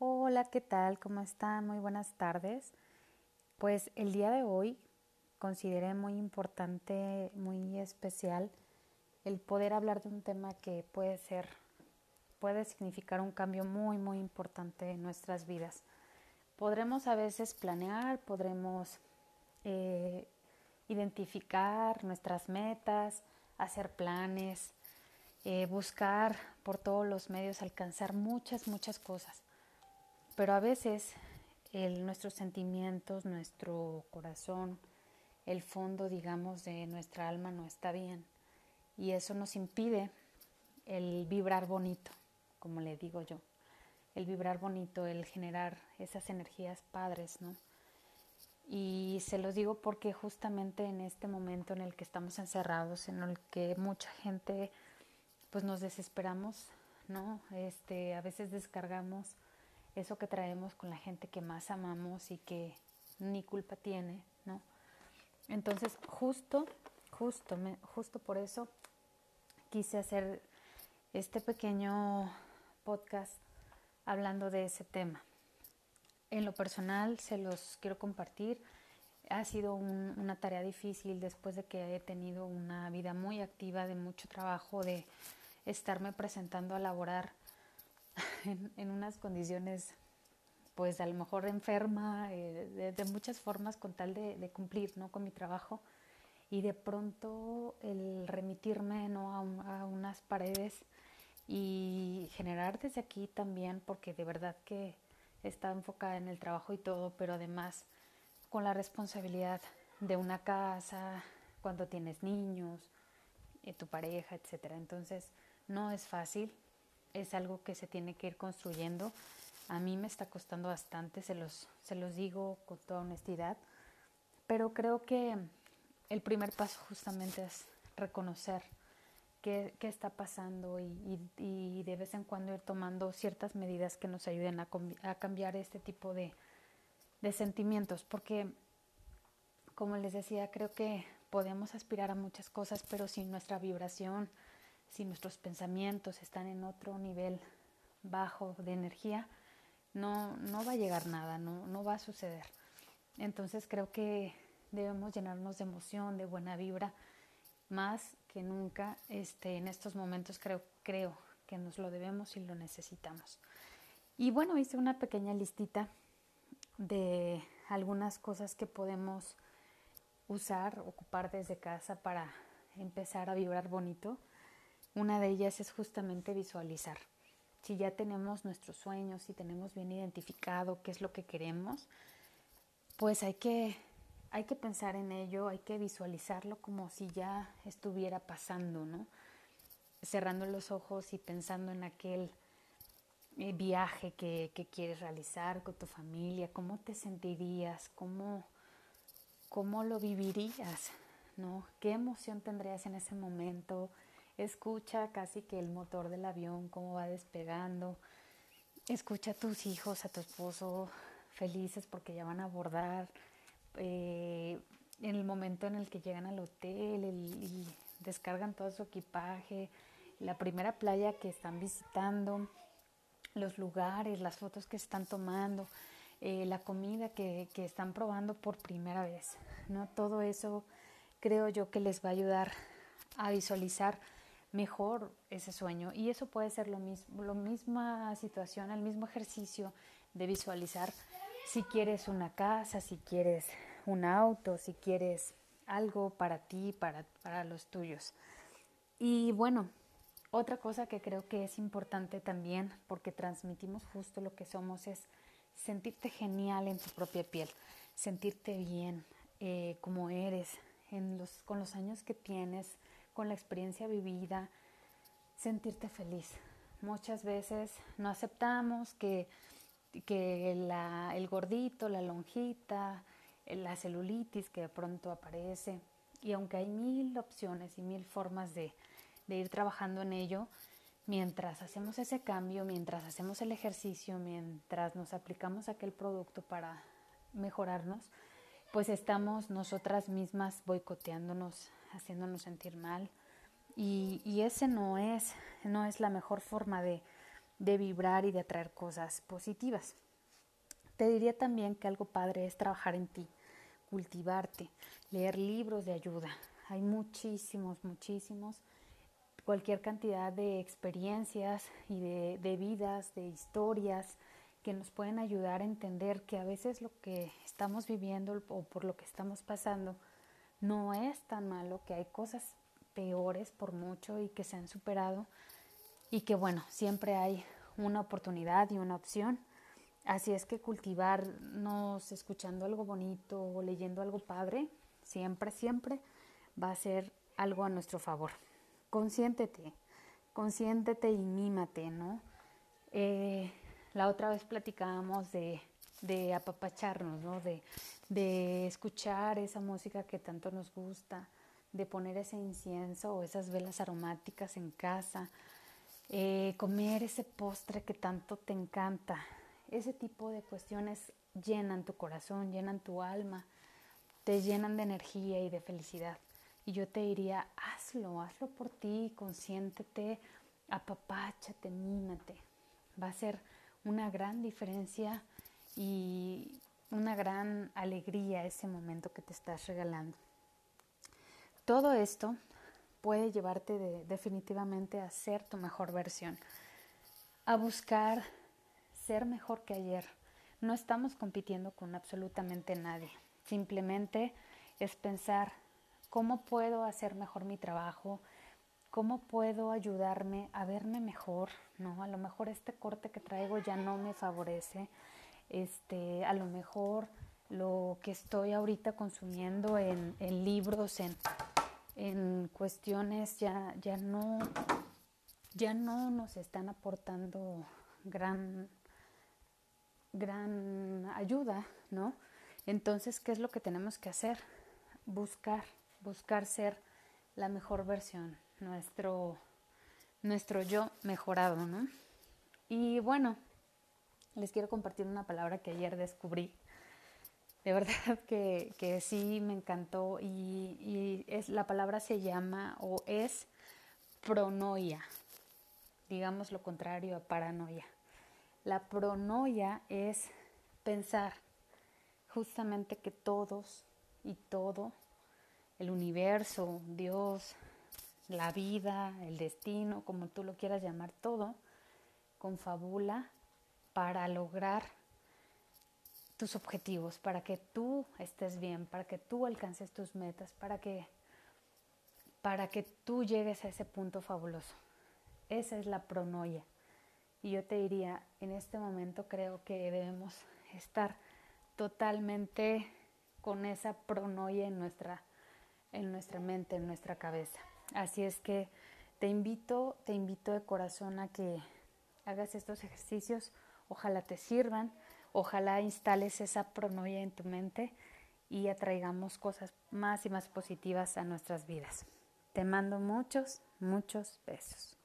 Hola, ¿qué tal? ¿Cómo están? Muy buenas tardes. Pues el día de hoy consideré muy importante, muy especial el poder hablar de un tema que puede ser, puede significar un cambio muy, muy importante en nuestras vidas. Podremos a veces planear, podremos eh, identificar nuestras metas, hacer planes, eh, buscar por todos los medios alcanzar muchas, muchas cosas. Pero a veces el, nuestros sentimientos, nuestro corazón, el fondo, digamos, de nuestra alma no está bien. Y eso nos impide el vibrar bonito, como le digo yo. El vibrar bonito, el generar esas energías padres, ¿no? Y se los digo porque justamente en este momento en el que estamos encerrados, en el que mucha gente pues nos desesperamos, ¿no? Este, a veces descargamos eso que traemos con la gente que más amamos y que ni culpa tiene, ¿no? Entonces, justo, justo, me, justo por eso quise hacer este pequeño podcast hablando de ese tema. En lo personal se los quiero compartir. Ha sido un, una tarea difícil después de que he tenido una vida muy activa, de mucho trabajo, de estarme presentando a laborar en, unas condiciones, pues a lo mejor enferma, eh, de, muchas formas con tal de, cumplir ¿no? con mi trabajo. Y de pronto el remitirme ¿no? a, a unas paredes y generar desde aquí también, porque de verdad que está enfocada en el trabajo y todo, pero además con la responsabilidad de una casa, cuando tienes niños, eh, tu pareja, etcétera. Entonces, no es fácil, es algo que se tiene que ir construyendo. A mí me está costando bastante, se los, se los digo con toda honestidad, pero creo que el primer paso justamente es reconocer qué, qué está pasando y, de vez en cuando ir tomando ciertas medidas que nos ayuden a, a cambiar este tipo de, de sentimientos, porque como les decía, creo que podemos aspirar a muchas cosas, pero sin nuestra vibración, si nuestros pensamientos están en otro nivel bajo de energía, no, no va a llegar nada, no, no va a suceder. Entonces creo que debemos llenarnos de emoción, de buena vibra, más que nunca este, en estos momentos creo, creo que nos lo debemos y lo necesitamos. Y bueno, hice una pequeña listita de algunas cosas que podemos usar, ocupar desde casa para empezar a vibrar bonito. Una de ellas es justamente visualizar. Si ya tenemos nuestros sueños, si tenemos bien identificado qué es lo que queremos, pues hay que, hay que pensar en ello, hay que visualizarlo como si ya estuviera pasando, ¿no? Cerrando los ojos y pensando en aquel eh, viaje que, que quieres realizar con tu familia, cómo te sentirías, cómo, cómo lo vivirías, ¿no? ¿Qué emoción tendrías en ese momento? Escucha casi que el motor del avión, cómo va despegando. Escucha a tus hijos, a tu esposo felices porque ya van a abordar. Eh, en el momento en el que llegan al hotel y descargan todo su equipaje, la primera playa que están visitando, los lugares, las fotos que están tomando, eh, la comida que, que, están probando por primera vez. ¿no? Todo eso creo yo que les va a ayudar a visualizar mejor ese sueño. Y eso puede ser lo mismo, la misma situación, el mismo ejercicio de visualizar si quieres una casa, si quieres un auto, si quieres algo para ti, para, para los tuyos. Y bueno, otra cosa que creo que es importante también, porque transmitimos justo lo que somos, es sentirte genial en tu propia piel, sentirte bien eh, como eres, en los, con los años que tienes, con la experiencia vivida, sentirte feliz. Muchas veces no aceptamos que, que la, el gordito, la lonjita, la celulitis que de pronto aparece, y aunque hay mil opciones y mil formas de, de ir trabajando en ello, mientras hacemos ese cambio, mientras hacemos el ejercicio, mientras nos aplicamos aquel producto para mejorarnos, pues estamos nosotras mismas boicoteándonos haciéndonos sentir mal. Y, y ese no es, no es la mejor forma de, de vibrar y de atraer cosas positivas. Te diría también que algo padre es trabajar en ti, cultivarte, leer libros de ayuda. Hay muchísimos, muchísimos, cualquier cantidad de experiencias y de, de vidas, de historias que nos pueden ayudar a entender que a veces lo que estamos viviendo o por lo que estamos pasando no es tan malo, que hay cosas peores por mucho y que se han superado y que bueno, siempre hay una oportunidad y una opción. Así es que cultivarnos escuchando algo bonito o leyendo algo padre, siempre, siempre va a ser algo a nuestro favor. Consiéntete, consiéntete y mímate, ¿no? Eh, la otra vez platicábamos de, de apapacharnos, ¿no? De, de escuchar esa música que tanto nos gusta, de poner ese incienso o esas velas aromáticas en casa, eh, comer ese postre que tanto te encanta. Ese tipo de cuestiones llenan tu corazón, llenan tu alma, te llenan de energía y de felicidad. Y yo te diría, hazlo, hazlo por ti, consiéntete, apapáchate, mímate. Va a ser una gran diferencia y una gran alegría ese momento que te estás regalando. Todo esto puede llevarte definitivamente a ser tu mejor versión, a buscar ser mejor que ayer. No estamos compitiendo con absolutamente nadie, simplemente es pensar cómo puedo hacer mejor mi trabajo, cómo puedo ayudarme a verme mejor, ¿no? A lo mejor este corte que traigo ya no me favorece, este, a lo mejor lo que estoy ahorita consumiendo en, libros, en en cuestiones ya, ya no ya no nos están aportando gran gran ayuda, ¿no? Entonces, ¿qué es lo que tenemos que hacer? Buscar, buscar ser la mejor versión, nuestro nuestro yo mejorado, ¿no? Y bueno, les quiero compartir una palabra que ayer descubrí de verdad que, que sí me encantó y, es, la palabra se llama o es pronoia, digamos lo contrario a paranoia. La pronoia es pensar justamente que todos y todo, el universo, Dios, la vida, el destino, como tú lo quieras llamar, todo, confabula para lograr tus objetivos, para que tú estés bien, para que tú alcances tus metas, para que para que tú llegues a ese punto fabuloso. Esa es la pronoia. Y yo te diría, en este momento creo que debemos estar totalmente con esa pronoia en nuestra en nuestra mente, en nuestra cabeza. Así es que te invito, te invito de corazón a que hagas estos ejercicios, ojalá te sirvan. Ojalá instales esa pronoia en tu mente y atraigamos cosas más y más positivas a nuestras vidas. Te mando muchos, muchos besos.